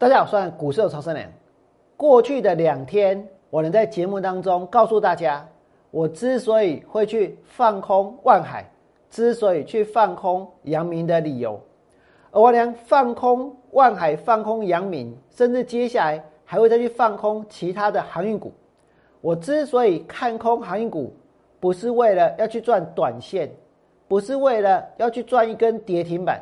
大家好，我是股市的超生良。过去的两天，我能在节目当中告诉大家，我之所以会去放空万海，之所以去放空阳明的理由，而我连放空万海、放空阳明，甚至接下来还会再去放空其他的航运股。我之所以看空航运股，不是为了要去赚短线，不是为了要去赚一根跌停板，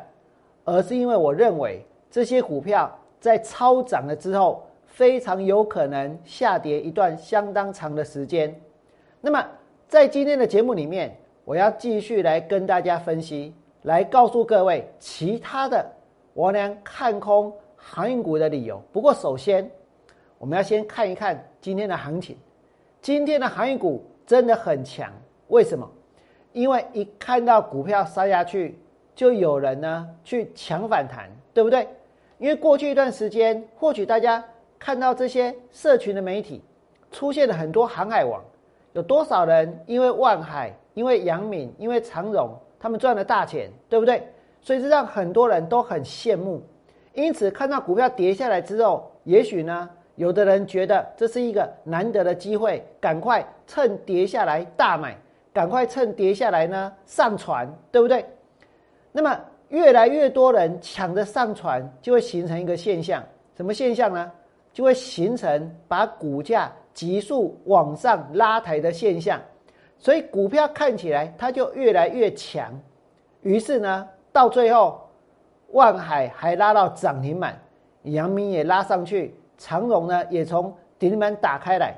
而是因为我认为这些股票。在超涨了之后，非常有可能下跌一段相当长的时间。那么，在今天的节目里面，我要继续来跟大家分析，来告诉各位其他的我俩看空航运股的理由。不过，首先我们要先看一看今天的行情。今天的航运股真的很强，为什么？因为一看到股票杀下去，就有人呢去抢反弹，对不对？因为过去一段时间，或许大家看到这些社群的媒体出现了很多航海王，有多少人因为万海、因为杨敏、因为长荣，他们赚了大钱，对不对？所以这让很多人都很羡慕。因此，看到股票跌下来之后，也许呢，有的人觉得这是一个难得的机会，赶快趁跌下来大买，赶快趁跌下来呢上船，对不对？那么。越来越多人抢着上船，就会形成一个现象，什么现象呢？就会形成把股价急速往上拉抬的现象，所以股票看起来它就越来越强。于是呢，到最后，万海还拉到涨停板，阳明也拉上去，长荣呢也从顶板打开来，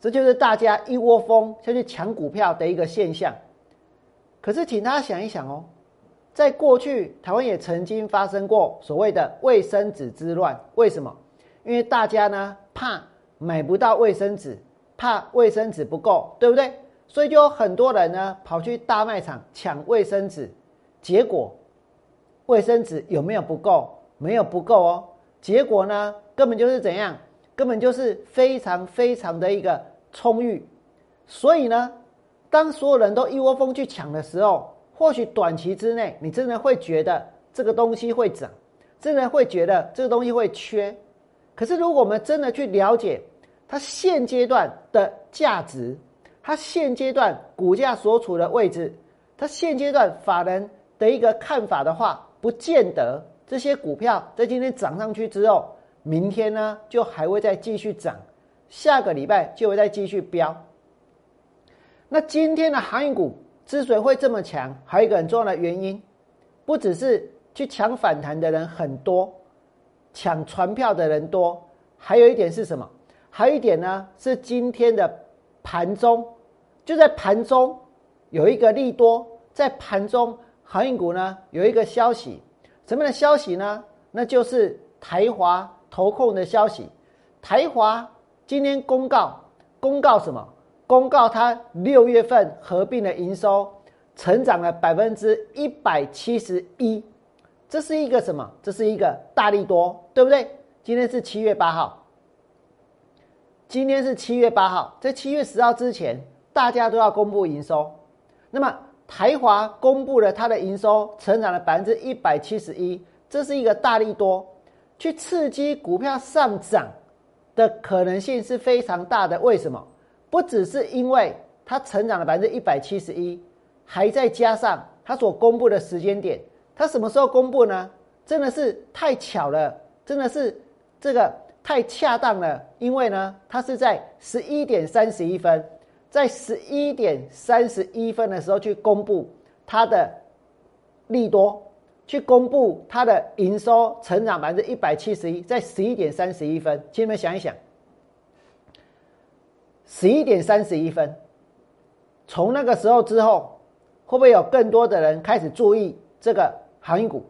这就是大家一窝蜂下去抢股票的一个现象。可是，请大家想一想哦。在过去，台湾也曾经发生过所谓的卫生纸之乱。为什么？因为大家呢怕买不到卫生纸，怕卫生纸不够，对不对？所以就有很多人呢跑去大卖场抢卫生纸。结果，卫生纸有没有不够？没有不够哦。结果呢，根本就是怎样？根本就是非常非常的一个充裕。所以呢，当所有人都一窝蜂去抢的时候，或许短期之内，你真的会觉得这个东西会涨，真的会觉得这个东西会缺。可是，如果我们真的去了解它现阶段的价值，它现阶段股价所处的位置，它现阶段法人的一个看法的话，不见得这些股票在今天涨上去之后，明天呢就还会再继续涨，下个礼拜就会再继续飙。那今天的航运股。之所以会这么强，还有一个很重要的原因，不只是去抢反弹的人很多，抢船票的人多，还有一点是什么？还有一点呢，是今天的盘中，就在盘中有一个利多，在盘中航运股呢有一个消息，什么样的消息呢？那就是台华投控的消息。台华今天公告，公告什么？公告，它六月份合并的营收成长了百分之一百七十一，这是一个什么？这是一个大利多，对不对？今天是七月八号，今天是七月八号，在七月十号之前，大家都要公布营收。那么台华公布了它的营收成长了百分之一百七十一，这是一个大利多，去刺激股票上涨的可能性是非常大的。为什么？不只是因为它成长了百分之一百七十一，还再加上它所公布的时间点，它什么时候公布呢？真的是太巧了，真的是这个太恰当了。因为呢，它是在十一点三十一分，在十一点三十一分的时候去公布它的利多，去公布它的营收成长百分之一百七十一，在十一点三十一分，请你们想一想。十一点三十一分，从那个时候之后，会不会有更多的人开始注意这个航运股？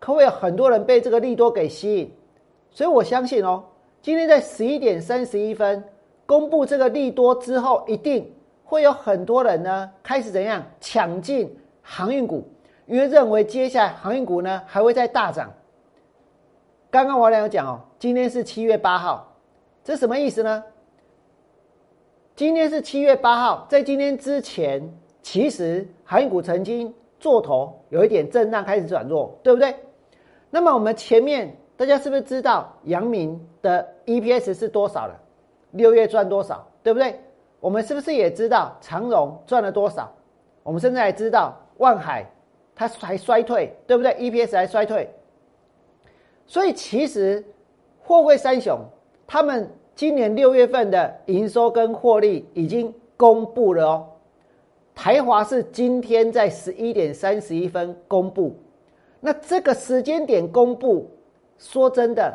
可会有很多人被这个利多给吸引？所以我相信哦，今天在十一点三十一分公布这个利多之后，一定会有很多人呢开始怎样抢进航运股，因为认为接下来航运股呢还会再大涨。刚刚我俩有讲哦，今天是七月八号，这什么意思呢？今天是七月八号，在今天之前，其实航运股曾经做头有一点震荡，开始转弱，对不对？那么我们前面大家是不是知道阳明的 EPS 是多少了？六月赚多少，对不对？我们是不是也知道长荣赚了多少？我们现在还知道万海它还衰退，对不对？EPS 还衰退。所以其实货柜三雄他们今年六月份的营收跟获利已经公布了哦。台华是今天在十一点三十一分公布，那这个时间点公布，说真的，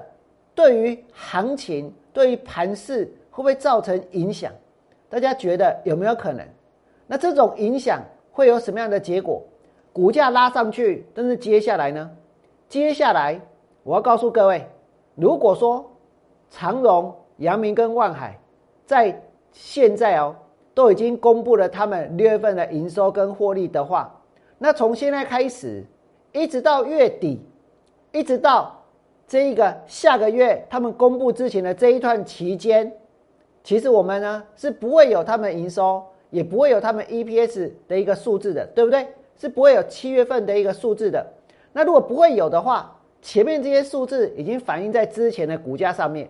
对于行情、对于盘势会不会造成影响？大家觉得有没有可能？那这种影响会有什么样的结果？股价拉上去，但是接下来呢？接下来我要告诉各位，如果说长荣、阳明跟万海在现在哦。都已经公布了他们六月份的营收跟获利的话，那从现在开始，一直到月底，一直到这一个下个月他们公布之前的这一段期间，其实我们呢是不会有他们营收，也不会有他们 EPS 的一个数字的，对不对？是不会有七月份的一个数字的。那如果不会有的话，前面这些数字已经反映在之前的股价上面，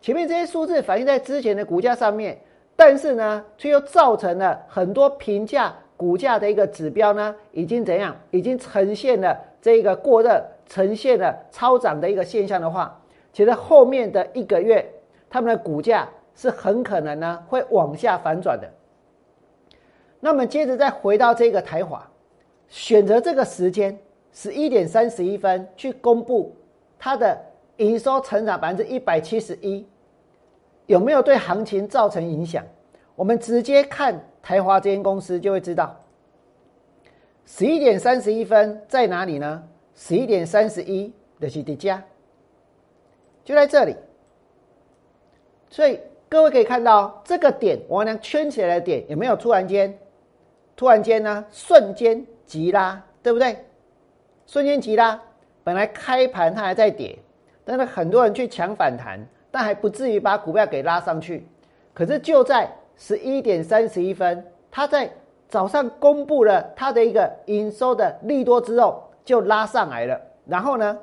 前面这些数字反映在之前的股价上面。但是呢，却又造成了很多评价股价的一个指标呢，已经怎样？已经呈现了这个过热，呈现了超涨的一个现象的话，其实后面的一个月，他们的股价是很可能呢会往下反转的。那么接着再回到这个台华，选择这个时间十一点三十一分去公布它的营收成长百分之一百七十一。有没有对行情造成影响？我们直接看台华这间公司就会知道。十一点三十一分在哪里呢？十一点三十一的是迪加，就在这里。所以各位可以看到这个点，我俩圈起来的点有没有突然间，突然间呢？瞬间急拉，对不对？瞬间急拉，本来开盘它还在跌，但是很多人去抢反弹。但还不至于把股票给拉上去，可是就在十一点三十一分，他在早上公布了他的一个营收的利多之后，就拉上来了。然后呢，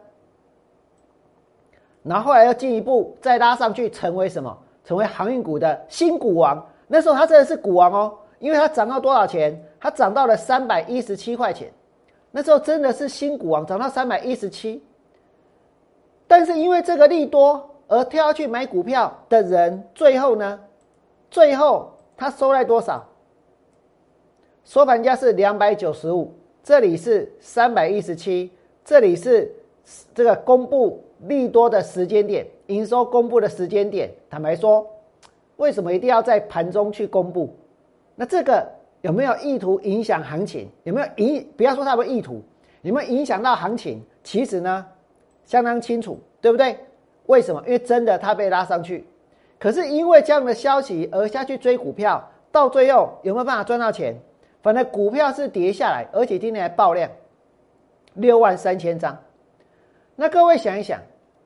然后来要进一步再拉上去，成为什么？成为航运股的新股王。那时候他真的是股王哦，因为他涨到多少钱？他涨到了三百一十七块钱。那时候真的是新股王，涨到三百一十七。是因为这个利多。而跳下去买股票的人，最后呢？最后他收来多少？收盘价是两百九十五，这里是三百一十七，这里是这个公布利多的时间点，营收公布的时间点。坦白说，为什么一定要在盘中去公布？那这个有没有意图影响行情？有没有影？不要说他们意图，有没有影响到行情？其实呢，相当清楚，对不对？为什么？因为真的它被拉上去，可是因为这样的消息而下去追股票，到最后有没有办法赚到钱？反正股票是跌下来，而且今天还爆量六万三千张。那各位想一想，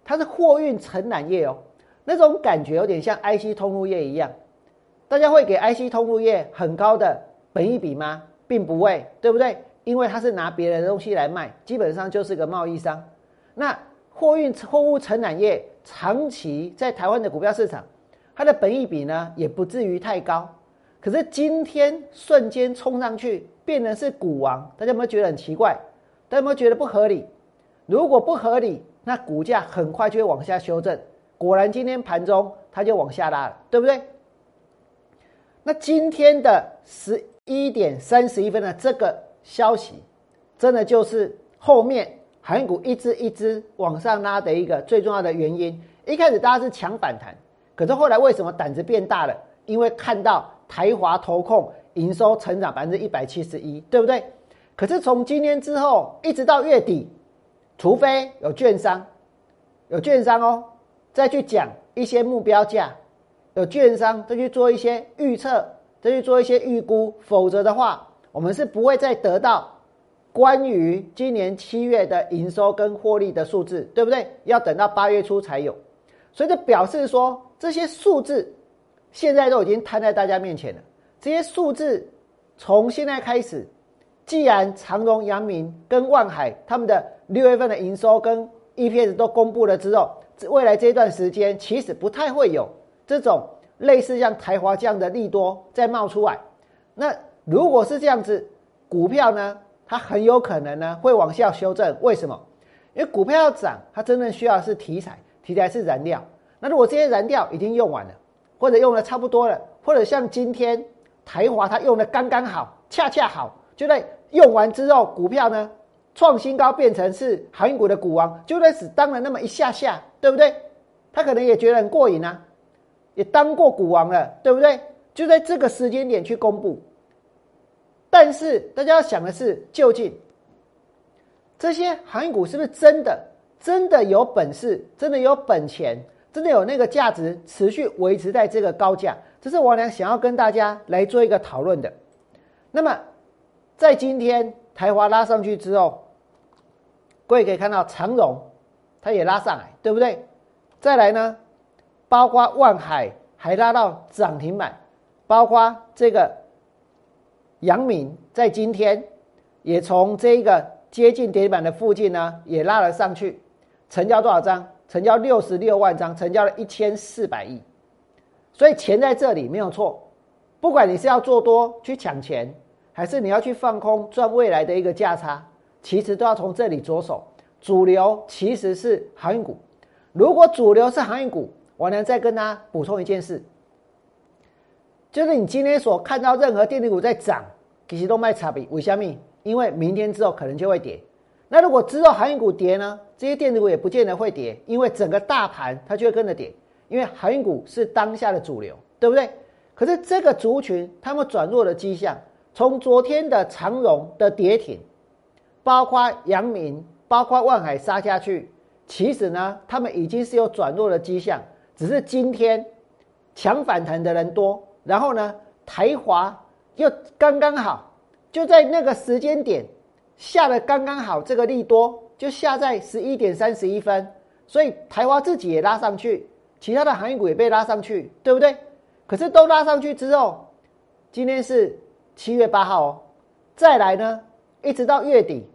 它是货运承揽业哦，那种感觉有点像 IC 通路业一样。大家会给 IC 通路业很高的本益比吗？并不会，对不对？因为它是拿别人的东西来卖，基本上就是个贸易商。那货运货物承揽业长期在台湾的股票市场，它的本益比呢也不至于太高。可是今天瞬间冲上去，变成是股王，大家有没有觉得很奇怪？大家有没有觉得不合理？如果不合理，那股价很快就会往下修正。果然今天盘中它就往下拉了，对不对？那今天的十一点三十一分的这个消息，真的就是后面。航运股一只一只往上拉的一个最重要的原因，一开始大家是抢反弹，可是后来为什么胆子变大了？因为看到台华投控营收成长百分之一百七十一，对不对？可是从今天之后一直到月底，除非有券商，有券商哦，再去讲一些目标价，有券商再去做一些预测，再去做一些预估，否则的话，我们是不会再得到。关于今年七月的营收跟获利的数字，对不对？要等到八月初才有，所以这表示说这些数字现在都已经摊在大家面前了。这些数字从现在开始，既然长荣、阳明跟万海他们的六月份的营收跟 EPS 都公布了之后，未来这段时间其实不太会有这种类似像台华这样的利多再冒出来。那如果是这样子，股票呢，它很有可能呢会往下修正。为什么？因为股票要涨，它真正需要的是题材，题材是燃料。那如果这些燃料已经用完了，或者用的差不多了，或者像今天台华它用的刚刚好，恰恰好，就在用完之后，股票呢创新高，变成是航运股的股王，就在只当了那么一下下，对不对？他可能也觉得很过瘾啊，也当过股王了，对不对？就在这个时间点去公布。但是大家要想的是，究竟这些航运股是不是真的、真的有本事、真的有本钱、真的有那个价值，持续维持在这个高价？这是王良想要跟大家来做一个讨论的。那么，在今天台华拉上去之后，各位可以看到长荣它也拉上来，对不对？再来呢，包括万海还拉到涨停板，包括这个。阳明在今天也从这个接近跌板的附近呢，也拉了上去，成交多少张？成交六十六万张，成交了一千四百亿。所以钱在这里没有错，不管你是要做多去抢钱，还是你要去放空赚未来的一个价差，其实都要从这里着手。主流其实是航运股，如果主流是航运股，我能再跟大家补充一件事。就是你今天所看到任何电力股在涨，其实都卖差别。为什么？因为明天之后可能就会跌。那如果之后航运股跌呢？这些电子股也不见得会跌，因为整个大盘它就会跟着跌。因为航运股是当下的主流，对不对？可是这个族群他们转弱的迹象，从昨天的长荣的跌停，包括阳明，包括万海杀下去，其实呢，他们已经是有转弱的迹象，只是今天抢反弹的人多。然后呢，台华又刚刚好，就在那个时间点下的刚刚好，这个利多就下在十一点三十一分，所以台华自己也拉上去，其他的行业股也被拉上去，对不对？可是都拉上去之后，今天是七月八号哦，再来呢，一直到月底，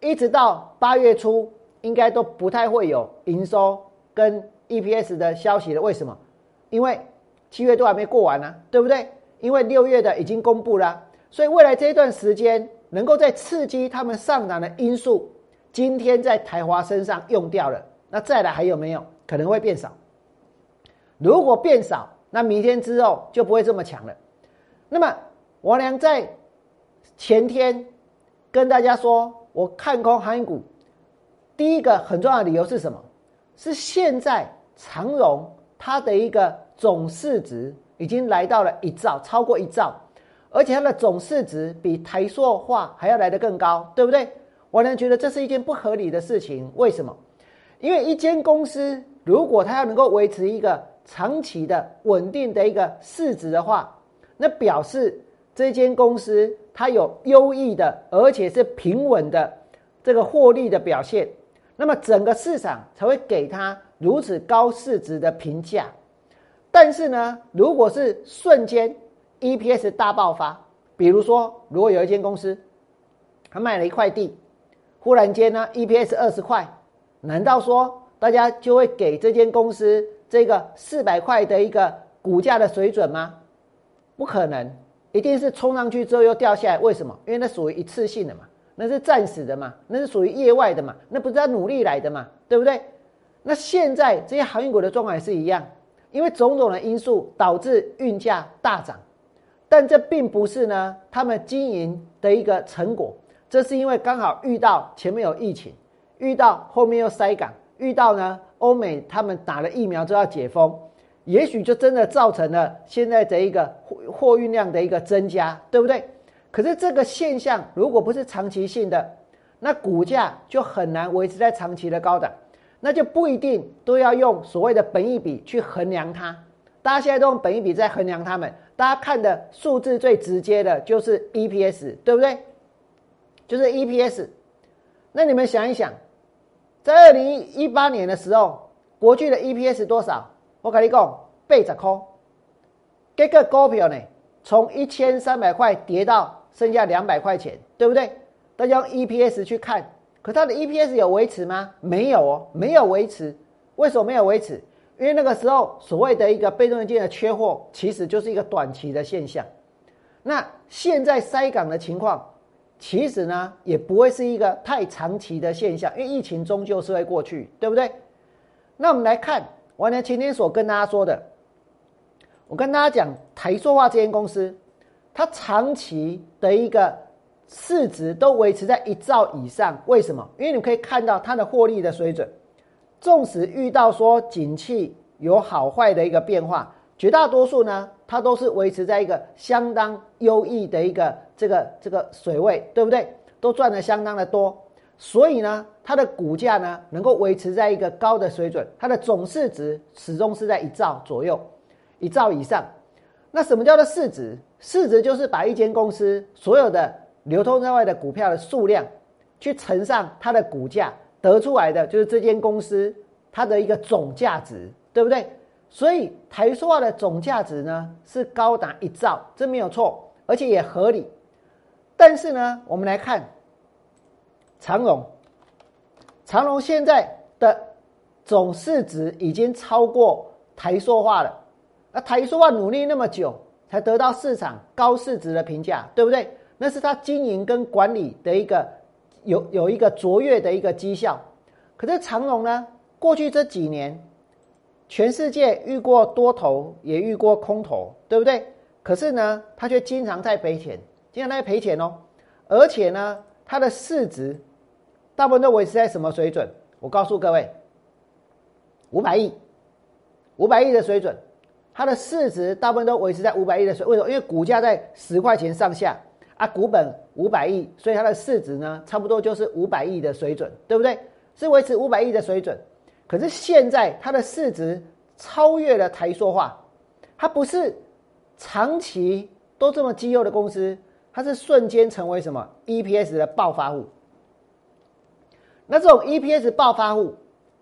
一直到八月初，应该都不太会有营收跟 EPS 的消息了。为什么？因为。七月都还没过完呢，对不对？因为六月的已经公布了，所以未来这一段时间能够在刺激他们上涨的因素，今天在台华身上用掉了，那再来还有没有可能会变少？如果变少，那明天之后就不会这么强了。那么王良在前天跟大家说，我看空航运股，第一个很重要的理由是什么？是现在长荣它的一个。总市值已经来到了一兆，超过一兆，而且它的总市值比台塑化还要来得更高，对不对？我呢觉得这是一件不合理的事情。为什么？因为一间公司如果它要能够维持一个长期的稳定的一个市值的话，那表示这间公司它有优异的而且是平稳的这个获利的表现，那么整个市场才会给它如此高市值的评价。但是呢，如果是瞬间 EPS 大爆发，比如说，如果有一间公司，他卖了一块地，忽然间呢 EPS 二十块，难道说大家就会给这间公司这个四百块的一个股价的水准吗？不可能，一定是冲上去之后又掉下来。为什么？因为那属于一次性的嘛，那是暂时的嘛，那是属于业外的嘛，那不是他努力来的嘛，对不对？那现在这些航运股的状况也是一样。因为种种的因素导致运价大涨，但这并不是呢他们经营的一个成果，这是因为刚好遇到前面有疫情，遇到后面又塞港，遇到呢欧美他们打了疫苗就要解封，也许就真的造成了现在的一个货货运量的一个增加，对不对？可是这个现象如果不是长期性的，那股价就很难维持在长期的高档。那就不一定都要用所谓的本益比去衡量它，大家现在都用本益比在衡量它们，大家看的数字最直接的就是 EPS，对不对？就是 EPS。那你们想一想，在二零一八年的时候，国巨的 EPS 多少？我跟你讲，八十块。这个股票呢，从一千三百块跌到剩下两百块钱，对不对？大家用 EPS 去看。可它的 EPS 有维持吗？没有哦，没有维持。为什么没有维持？因为那个时候所谓的一个被动元件的缺货，其实就是一个短期的现象。那现在塞港的情况，其实呢也不会是一个太长期的现象，因为疫情终究是会过去，对不对？那我们来看，我呢前天所跟大家说的，我跟大家讲台塑化这间公司，它长期的一个。市值都维持在一兆以上，为什么？因为你可以看到它的获利的水准，纵使遇到说景气有好坏的一个变化，绝大多数呢，它都是维持在一个相当优异的一个这个这个水位，对不对？都赚的相当的多，所以呢，它的股价呢能够维持在一个高的水准，它的总市值始终是在一兆左右，一兆以上。那什么叫做市值？市值就是把一间公司所有的流通在外的股票的数量，去乘上它的股价，得出来的就是这间公司它的一个总价值，对不对？所以台塑化的总价值呢是高达一兆，这没有错，而且也合理。但是呢，我们来看长荣，长荣现在的总市值已经超过台塑化了，而台塑化努力那么久，才得到市场高市值的评价，对不对？那是他经营跟管理的一个有有一个卓越的一个绩效，可是长荣呢？过去这几年，全世界遇过多头，也遇过空头，对不对？可是呢，他却经常在赔钱，经常在赔钱哦。而且呢，它的市值大部分都维持在什么水准？我告诉各位，五百亿，五百亿的水准，它的市值大部分都维持在五百亿的水。为什么？因为股价在十块钱上下。啊，股本五百亿，所以它的市值呢，差不多就是五百亿的水准，对不对？是维持五百亿的水准。可是现在它的市值超越了台塑化，它不是长期都这么绩优的公司，它是瞬间成为什么 EPS 的暴发户。那这种 EPS 暴发户，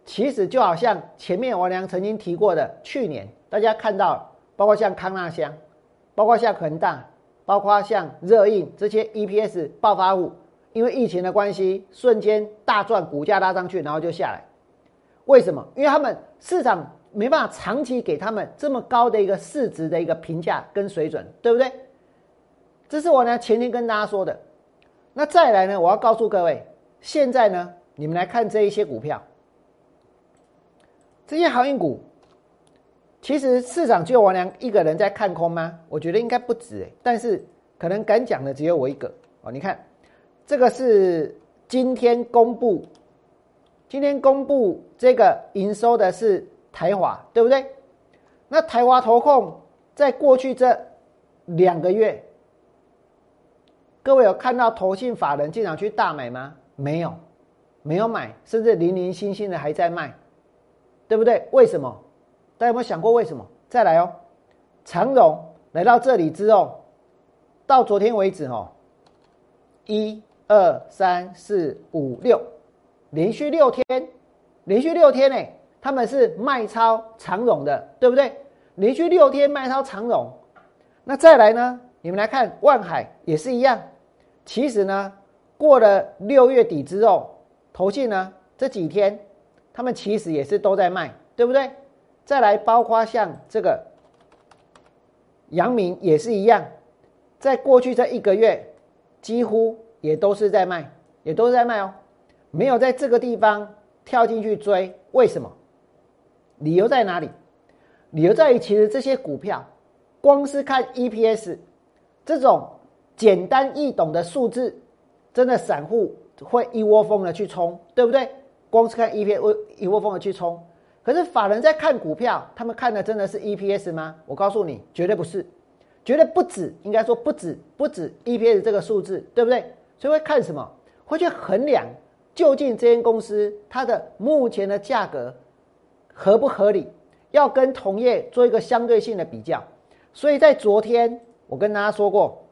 其实就好像前面王良曾经提过的，去年大家看到，包括像康纳香，包括像恒大。包括像热印这些 EPS 爆发物，因为疫情的关系，瞬间大赚，股价拉上去，然后就下来。为什么？因为他们市场没办法长期给他们这么高的一个市值的一个评价跟水准，对不对？这是我呢前天跟大家说的。那再来呢，我要告诉各位，现在呢，你们来看这一些股票，这些航运股。其实市场只有王良一个人在看空吗？我觉得应该不止但是可能敢讲的只有我一个哦。你看，这个是今天公布，今天公布这个营收的是台华，对不对？那台华投控在过去这两个月，各位有看到投信法人经常去大买吗？没有，没有买，甚至零零星星的还在卖，对不对？为什么？大家有没有想过为什么？再来哦，长荣来到这里之后，到昨天为止哦，一二三四五六，连续六天，连续六天呢，他们是卖超长荣的，对不对？连续六天卖超长荣，那再来呢？你们来看万海也是一样。其实呢，过了六月底之后，投信呢这几天，他们其实也是都在卖，对不对？再来，包括像这个阳明也是一样，在过去这一个月，几乎也都是在卖，也都是在卖哦，没有在这个地方跳进去追。为什么？理由在哪里？理由在于，其实这些股票，光是看 EPS 这种简单易懂的数字，真的散户会一窝蜂的去冲，对不对？光是看 EPS，一窝蜂的去冲。可是法人在看股票，他们看的真的是 EPS 吗？我告诉你，绝对不是，绝对不止，应该说不止，不止 EPS 这个数字，对不对？所以会看什么？会去衡量究竟这间公司它的目前的价格合不合理，要跟同业做一个相对性的比较。所以在昨天我跟大家说过，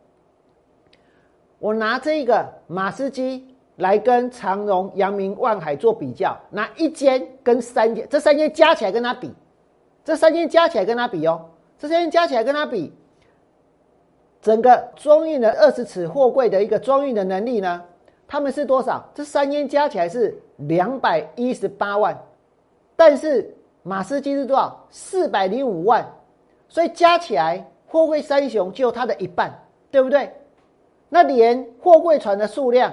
我拿这个马斯基。来跟长荣、阳明、万海做比较，拿一间跟三间，这三间加起来跟它比，这三间加起来跟它比哦，这三间加起来跟它比，整个装运的二十尺货柜的一个装运的能力呢，他们是多少？这三间加起来是两百一十八万，但是马斯基是多少？四百零五万，所以加起来货柜三雄就它的一半，对不对？那连货柜船的数量，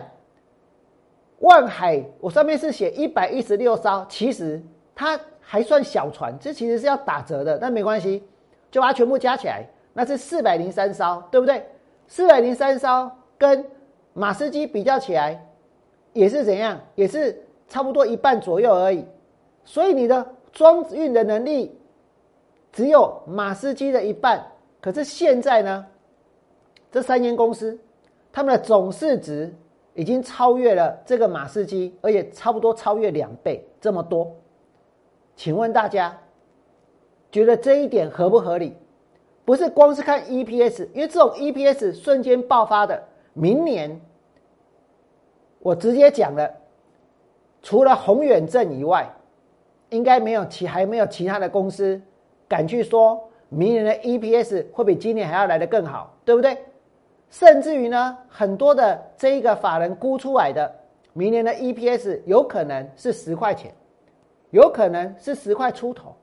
万海我上面是写一百一十六艘，其实它还算小船，这其实是要打折的，但没关系，就把它全部加起来，那是四百零三艘，对不对？四百零三艘跟马士基比较起来，也是怎样？也是差不多一半左右而已。所以你的装运的能力只有马士基的一半。可是现在呢，这三间公司他们的总市值已经超越了这个马士基，而且差不多超越两倍这么多。请问大家觉得这一点合不合理？不是光是看 EPS，因为这种 EPS 瞬间爆发的，明年我直接讲了，除了宏远证以外，应该没有其还没有其他的公司敢去说明年的 EPS 会比今年还要来的更好，对不对？甚至于呢，很多的这一个法人估出来的明年的 EPS 有可能是十块钱，有可能是十块出头。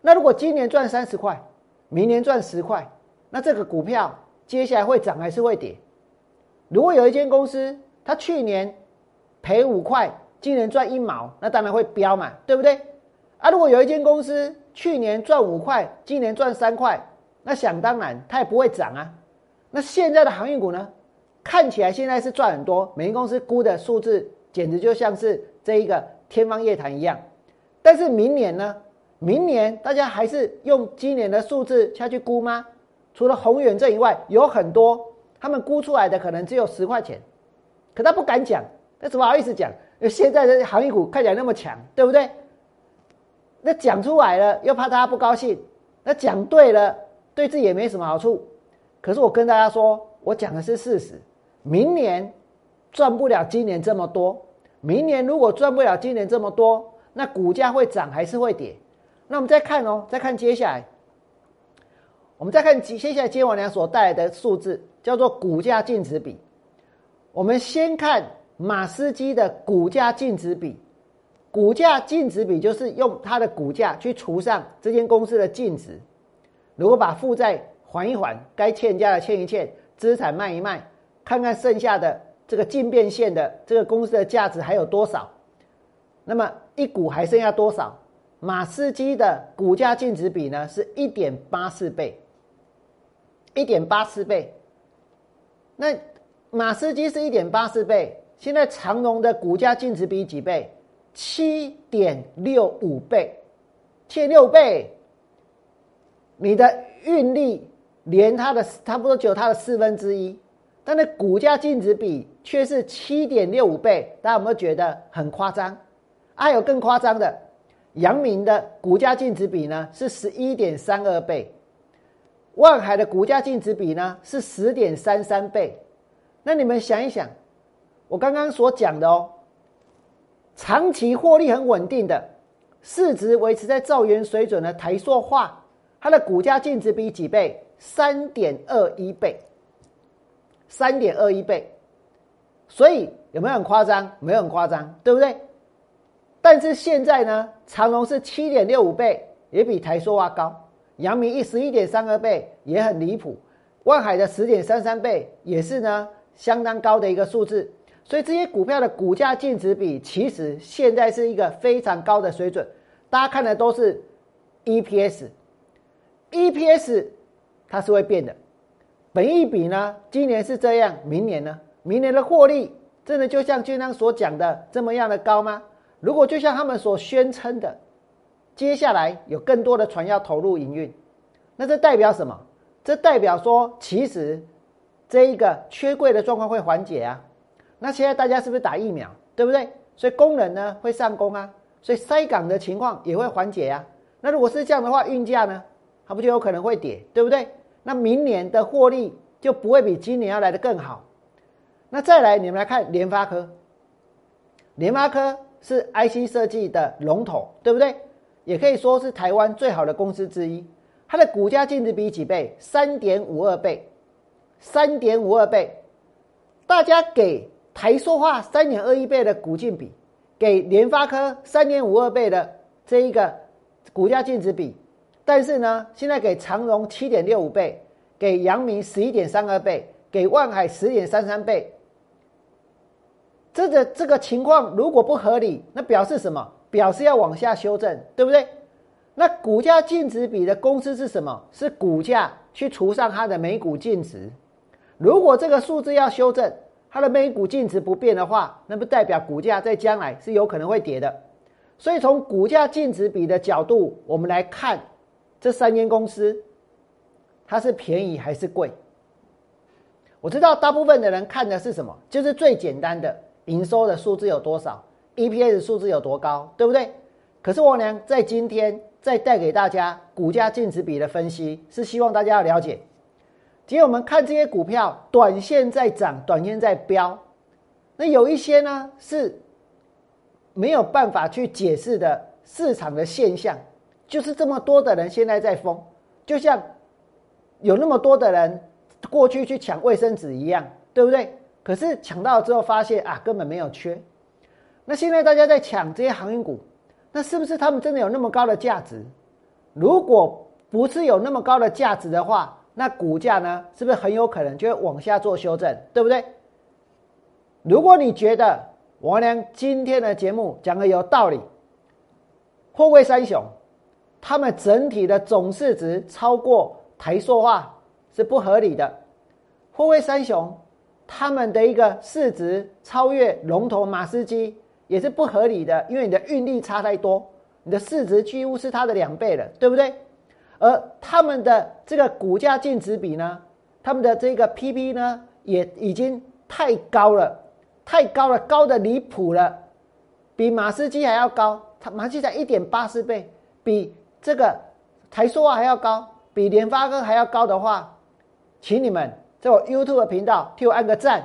那如果今年赚三十块？明年赚十块，那这个股票接下来会涨还是会跌？如果有一间公司，它去年赔五块，今年赚一毛，那当然会飙嘛，对不对？啊，如果有一间公司去年赚五块，今年赚三块，那想当然它也不会涨啊。那现在的航运股呢？看起来现在是赚很多，每间公司估的数字简直就像是这一个天方夜谭一样。但是明年呢？明年大家还是用今年的数字下去估吗？除了宏远这以外，有很多他们估出来的可能只有十块钱，可他不敢讲，那怎么好意思讲？现在的航运股看起来那么强，对不对？那讲出来了又怕大家不高兴，那讲对了对自己也没什么好处。可是我跟大家说，我讲的是事实。明年赚不了今年这么多，明年如果赚不了今年这么多，那股价会涨还是会跌？那我们再看哦，再看接下来，我们再看接下来接完良所带来的数字，叫做股价净值比。我们先看马斯基的股价净值比，股价净值比就是用它的股价去除上这间公司的净值，如果把负债缓一缓，该欠家的欠一欠，资产卖一卖，看看剩下的这个净变现的这个公司的价值还有多少，那么一股还剩下多少？马斯基的股价净值比呢是一点八四倍，一点八四倍。那马斯基是一点八四倍，现在长隆的股价净值比几倍？七点六五倍，七六倍。你的运力连它的差不多只有它的四分之一，但那股价净值比却是七点六五倍，大家有没有觉得很夸张？还有更夸张的。阳明的股价净值比呢是十一点三二倍，万海的股价净值比呢是十点三三倍。那你们想一想，我刚刚所讲的哦，长期获利很稳定的，市值维持在兆元水准的台塑化，它的股价净值比几倍？三点二一倍，三点二一倍。所以有没有很夸张？没有很夸张，对不对？但是现在呢，长隆是七点六五倍，也比台塑化高；阳明一十一点三二倍，也很离谱；万海的十点三三倍，也是呢相当高的一个数字。所以这些股票的股价净值比，其实现在是一个非常高的水准。大家看的都是 EPS，EPS 它是会变的。本益比呢，今年是这样，明年呢，明年的获利真的就像军章所讲的这么样的高吗？如果就像他们所宣称的，接下来有更多的船要投入营运，那这代表什么？这代表说，其实这一个缺柜的状况会缓解啊。那现在大家是不是打疫苗，对不对？所以工人呢会上工啊，所以塞港的情况也会缓解呀。那如果是这样的话，运价呢，它不就有可能会跌，对不对？那明年的获利就不会比今年要来的更好。那再来，你们来看联发科，联发科。是 IC 设计的龙头，对不对？也可以说是台湾最好的公司之一。它的股价净值比几倍？三点五二倍，三点五二倍。大家给台塑化三点二一倍的股净比，给联发科三点五二倍的这一个股价净值比，但是呢，现在给长荣七点六五倍，给阳明十一点三二倍，给万海十点三三倍。这个这个情况如果不合理，那表示什么？表示要往下修正，对不对？那股价净值比的公式是什么？是股价去除上它的每股净值。如果这个数字要修正，它的每股净值不变的话，那不代表股价在将来是有可能会跌的。所以从股价净值比的角度，我们来看这三间公司，它是便宜还是贵？我知道大部分的人看的是什么？就是最简单的营收的数字有多少，EPS 数字有多高，对不对？可是我娘在今天。再带给大家股价净值比的分析，是希望大家要了解。今天我们看这些股票，短线在涨，短线在飙。那有一些呢是没有办法去解释的市场的现象，就是这么多的人现在在疯，就像有那么多的人过去去抢卫生纸一样，对不对？可是抢到之后发现啊，根本没有缺。那现在大家在抢这些航运股。那是不是他们真的有那么高的价值？如果不是有那么高的价值的话，那股价呢，是不是很有可能就会往下做修正，对不对？如果你觉得王良今天的节目讲的有道理，货柜三雄他们整体的总市值超过台塑化是不合理的，货柜三雄他们的一个市值超越龙头马斯基。也是不合理的，因为你的运力差太多，你的市值几乎是它的两倍了，对不对？而他们的这个股价净值比呢，他们的这个 PP 呢，也已经太高了，太高了，高的离谱了，比马斯基还要高，它马斯基才一点八四倍，比这个台塑还要高，比联发科还要高的话，请你们在我 YouTube 频道替我按个赞，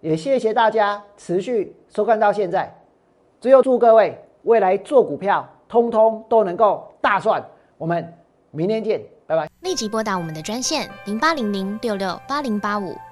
也谢谢大家持续收看到现在。最后祝各位未来做股票，通通都能够大赚。我们明天见，拜拜。立即拨打我们的专线零八零零六六八零八五